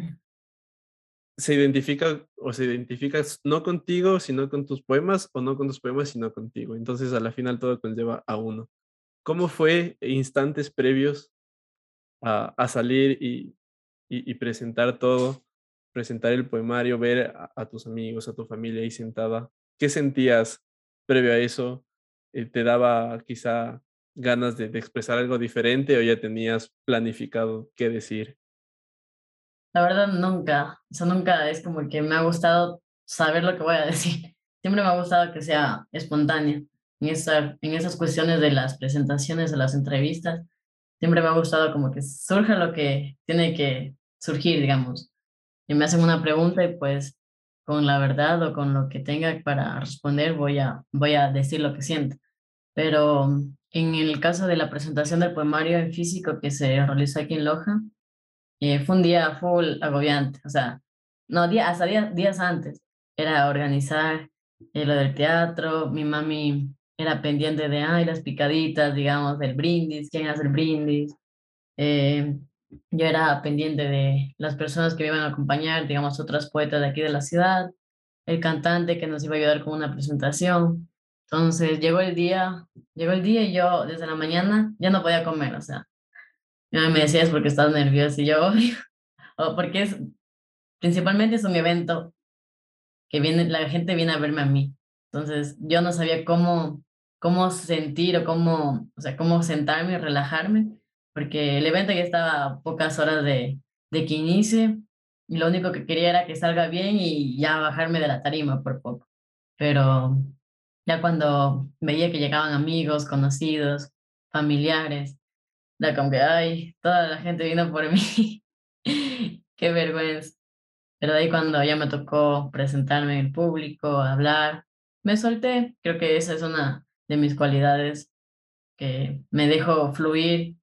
Speaker 1: se identifica o se identifica no contigo, sino con tus poemas, o no con tus poemas, sino contigo. Entonces, a la final todo conlleva a uno. ¿Cómo fue instantes previos a, a salir y, y, presentar todo, presentar el poemario, ver a, a, tus amigos, a tu familia ahí sentada? ¿Qué sentías previo a eso? Eh, ¿Te daba quizá ganas de, expresar algo diferente o ya tenías planificado qué decir?
Speaker 2: La verdad, nunca. O nunca es como que me ha gustado saber lo que voy a decir. Siempre me ha gustado que sea espontáneo. En, esa, en esas cuestiones de las presentaciones, de las entrevistas, siempre me ha gustado como que surja lo que tiene que surgir, digamos. Y me hacen una pregunta y pues con la verdad o con lo que tenga para responder voy a, voy a decir lo que siento. Pero en el caso de la presentación del poemario en físico que se realizó aquí en Loja, eh, fue un día full agobiante, o sea, no, día, hasta días antes, era organizar eh, lo del teatro, mi mami era pendiente de, ay, las picaditas, digamos, del brindis, quién hace el brindis, eh, yo era pendiente de las personas que me iban a acompañar, digamos, otras poetas de aquí de la ciudad, el cantante que nos iba a ayudar con una presentación, entonces llegó el día, llegó el día y yo desde la mañana ya no podía comer, o sea, me decía es porque estás nerviosa y yo, o porque es, principalmente es un evento que viene, la gente viene a verme a mí. Entonces yo no sabía cómo, cómo sentir o cómo, o sea, cómo sentarme y relajarme, porque el evento ya estaba a pocas horas de, de que inicie y lo único que quería era que salga bien y ya bajarme de la tarima por poco. Pero ya cuando veía que llegaban amigos, conocidos, familiares, era como que, ay, toda la gente vino por mí. Qué vergüenza. Pero de ahí cuando ya me tocó presentarme en público, hablar, me solté. Creo que esa es una de mis cualidades, que me dejo fluir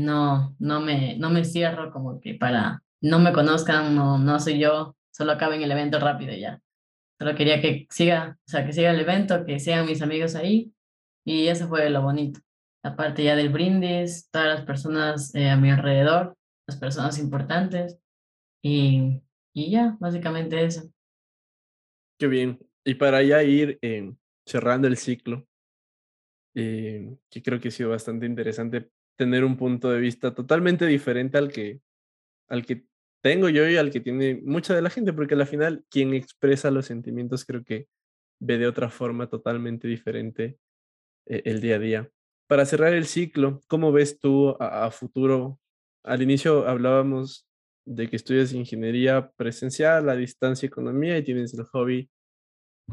Speaker 2: no, no, me, no me cierro como que para no me conozcan, no, no soy yo, solo acaben el evento rápido ya. Solo quería que siga, o sea, que siga el evento, que sigan mis amigos ahí. Y eso fue lo bonito. Aparte ya del brindis, todas las personas eh, a mi alrededor, las personas importantes. Y, y ya, básicamente eso.
Speaker 1: Qué bien. Y para ya ir eh, cerrando el ciclo, eh, que creo que ha sido bastante interesante tener un punto de vista totalmente diferente al que, al que tengo yo y al que tiene mucha de la gente, porque al final quien expresa los sentimientos creo que ve de otra forma totalmente diferente eh, el día a día. Para cerrar el ciclo, ¿cómo ves tú a, futuro? Al inicio hablábamos de que estudias ingeniería presencial, a distancia economía y tienes el hobby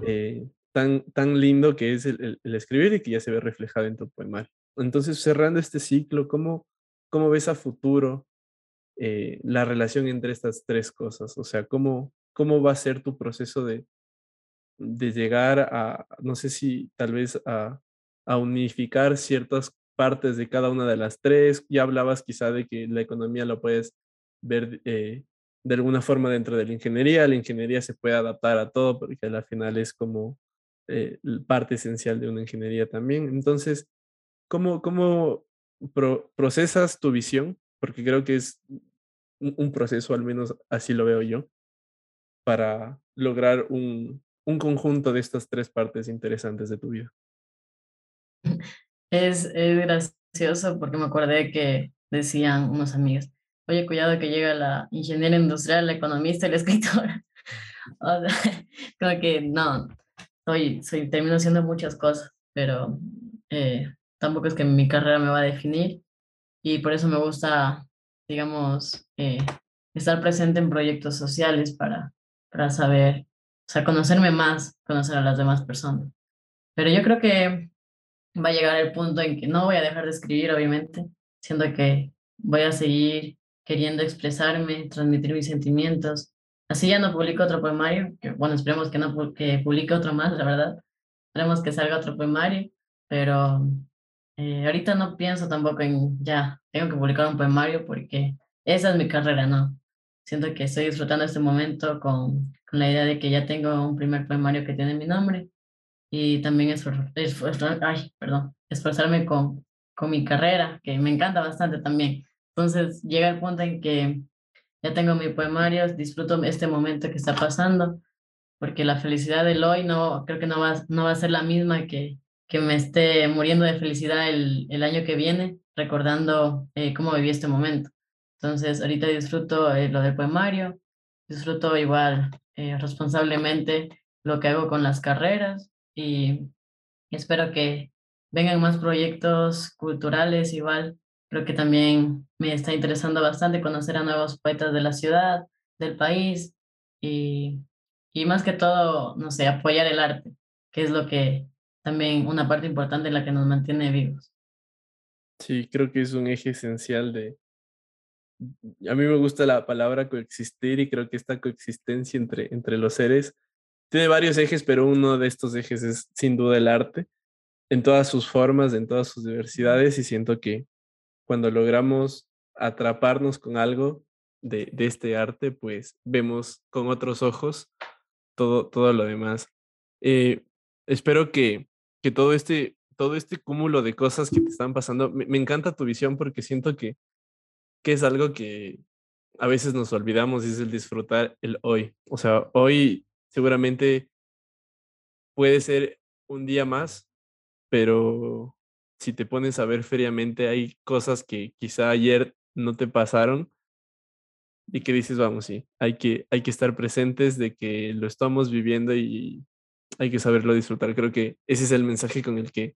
Speaker 1: eh, tan, tan lindo que es el, escribir y que ya se ve reflejado en tu poemario. Entonces, cerrando este ciclo, ¿cómo, cómo ves a futuro eh, la relación entre estas tres cosas? O sea, ¿cómo, cómo va a ser tu proceso de, de llegar a, no sé si tal vez a, a unificar ciertas partes de cada una de las tres? Ya hablabas quizá de que la economía lo puedes ver eh, de alguna forma dentro de la ingeniería. La ingeniería se puede adaptar a todo porque al final es como eh, parte esencial de una ingeniería también. Entonces, ¿cómo, cómo procesas tu visión? Porque creo que es un, proceso, al menos así lo veo yo, para lograr un, un conjunto de estas tres partes interesantes de tu vida.
Speaker 2: Es, es gracioso porque me acordé que decían unos amigos, oye, cuidado que llega la ingeniera industrial, la economista y la escritora. o como que no, soy, soy, termino haciendo muchas cosas, pero eh, tampoco es que mi carrera me va a definir y por eso me gusta, digamos, eh, estar presente en proyectos sociales para, para saber, o sea, conocerme más, conocer a las demás personas. Pero yo creo que va a llegar el punto en que no voy a dejar de escribir, obviamente, siendo que voy a seguir queriendo expresarme, transmitir mis sentimientos. Así ya no publico otro poemario, que bueno, esperemos que no que publique otro más, la verdad. Esperemos que salga otro poemario, pero eh, ahorita no pienso tampoco en ya, tengo que publicar un poemario porque esa es mi carrera, ¿no? Siento que estoy disfrutando este momento con, con la idea de que ya tengo un primer poemario que tiene mi nombre y también esforzar, ay, perdón, esforzarme con, con mi carrera, que me encanta bastante también. Entonces llega el punto en que ya tengo mi poemario, disfruto este momento que está pasando, porque la felicidad del hoy no, creo que no va, no va a ser la misma que, que me esté muriendo de felicidad el, el año que viene, recordando eh, cómo viví este momento. Entonces ahorita disfruto eh, lo del poemario, disfruto igual eh, responsablemente lo que hago con las carreras y espero que vengan más proyectos culturales igual Creo que también me está interesando bastante conocer a nuevos poetas de la ciudad, del país y, y más que todo, no sé, apoyar el arte, que es lo que también una parte importante en la que nos mantiene vivos.
Speaker 1: Sí, creo que es un eje esencial de... A mí me gusta la palabra coexistir y creo que esta coexistencia entre, entre los seres tiene varios ejes, pero uno de estos ejes es sin duda el arte, en todas sus formas, en todas sus diversidades, y siento que cuando logramos atraparnos con algo de, de, este arte, pues vemos con otros ojos todo, todo lo demás. Eh, espero que, que todo, este, todo este cúmulo de cosas que te están pasando, me, me, encanta tu visión porque siento que, que es algo que a veces nos olvidamos es el disfrutar el hoy. O sea, hoy seguramente puede ser un día más, pero si te pones a ver feriamente, hay cosas que quizá ayer no te pasaron y que dices, vamos, sí, hay que, hay que estar presentes de que lo estamos viviendo y hay que saberlo disfrutar. Creo que ese es el mensaje con el que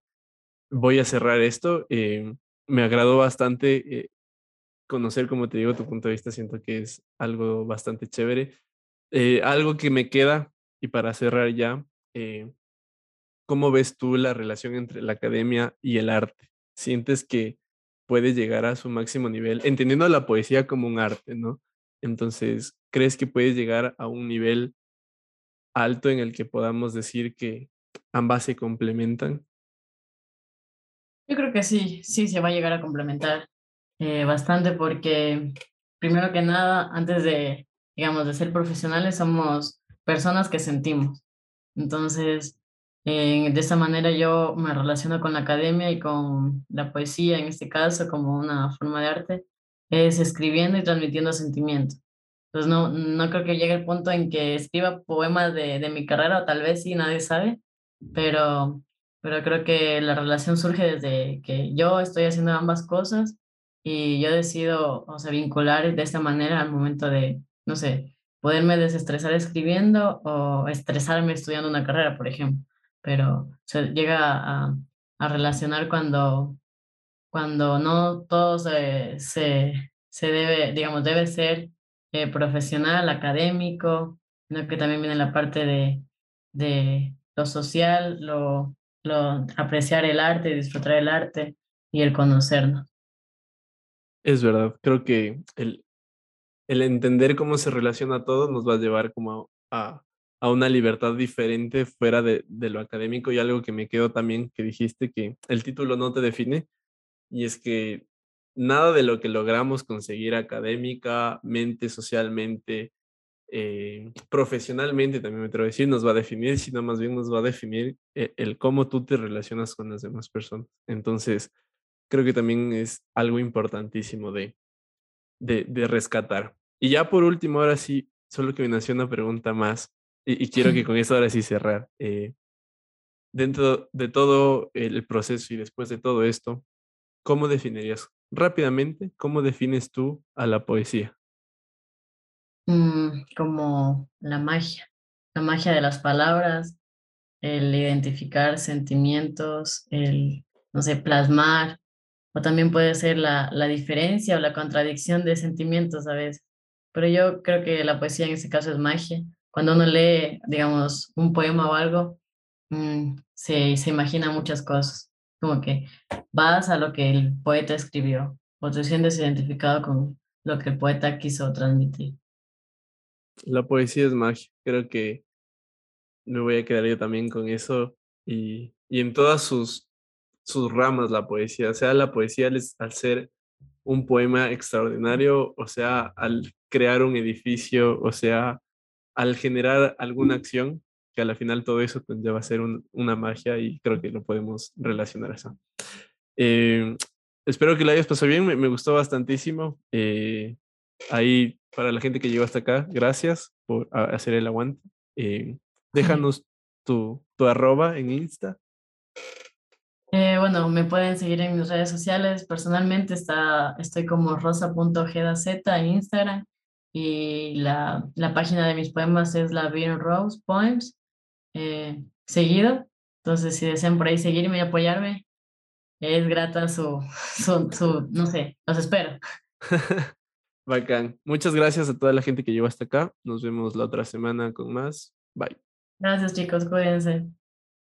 Speaker 1: voy a cerrar esto. Eh, me agradó bastante eh, conocer, como te digo, tu punto de vista. Siento que es algo bastante chévere. Eh, algo que me queda, y para cerrar ya, ¿cómo ves tú la relación entre la academia y el arte? ¿Sientes que puede llegar a su máximo nivel, entendiendo la poesía como un arte, ¿no? Entonces, ¿crees que puedes llegar a un nivel alto en el que podamos decir que ambas se complementan?
Speaker 2: Yo creo que sí, sí se va a llegar a complementar eh, bastante porque, primero que nada, antes de, digamos, de ser profesionales, somos personas que sentimos. Entonces, de esa manera yo me relaciono con la academia y con la poesía, en este caso, como una forma de arte, es escribiendo y transmitiendo sentimientos. Entonces no, no creo que llegue el punto en que escriba poemas de, de mi carrera, o tal vez sí, nadie sabe, pero, pero creo que la relación surge desde que yo estoy haciendo ambas cosas y yo decido, o sea, vincular de esta manera al momento de, no sé, poderme desestresar escribiendo o estresarme estudiando una carrera, por ejemplo. Pero se llega a, a relacionar cuando, cuando no todo se, se, se debe, digamos, debe ser eh, profesional, académico, sino que también viene la parte de, de lo social, lo, lo, apreciar el arte, disfrutar el arte y el conocernos.
Speaker 1: Es verdad, creo que el, el entender cómo se relaciona todo nos va a llevar como a, a una libertad diferente fuera de, de, lo académico y algo que me quedó también que dijiste que el título no te define y es que nada de lo que logramos conseguir académicamente, socialmente, eh, profesionalmente, también me atrevo a decir, nos va a definir, sino más bien nos va a definir el, eh, el cómo tú te relacionas con las demás personas. Entonces, creo que también es algo importantísimo de, de, de rescatar. Y ya por último, ahora sí, solo que me nació una pregunta más, y, y quiero que con eso ahora sí cerrar. Eh, dentro de todo el proceso y después de todo esto, ¿cómo definirías rápidamente, cómo defines tú a la poesía?
Speaker 2: Mm, como la magia, la magia de las palabras, el identificar sentimientos, el, no sé, plasmar, o también puede ser la, la diferencia o la contradicción de sentimientos a veces. Pero yo creo que la poesía en ese caso es magia. Cuando uno lee, digamos, un poema o algo, mmm, se, se imagina muchas cosas, como que vas a lo que el poeta escribió, o te sientes identificado con lo que el poeta quiso transmitir.
Speaker 1: La poesía es magia, creo que me voy a quedar yo también con eso y, y en todas sus, sus ramas la poesía, o sea, la poesía al, al ser un poema extraordinario, o sea, al crear un edificio, o sea, al generar alguna acción, que a la final todo eso conlleva a ser un, una magia y creo que lo podemos relacionar a eso. Eh, espero que lo hayas pasado bien, me, me gustó bastantísimo. Eh, ahí, para la gente que llegó hasta acá, gracias por hacer el aguante. Eh, déjanos tu, tu arroba en Insta.
Speaker 2: Eh, bueno, me pueden seguir en mis redes sociales. Personalmente está, estoy como rosa.gedaz en Instagram y la, la, página de mis poemas es la Bean Rose Poems, eh, seguido. Entonces, si desean por ahí seguirme y apoyarme, es grata su, su, su no sé, los espero.
Speaker 1: Bacán. Muchas gracias a toda la gente que llegó hasta acá. Nos vemos la otra semana con más. Bye.
Speaker 2: Gracias chicos, cuídense.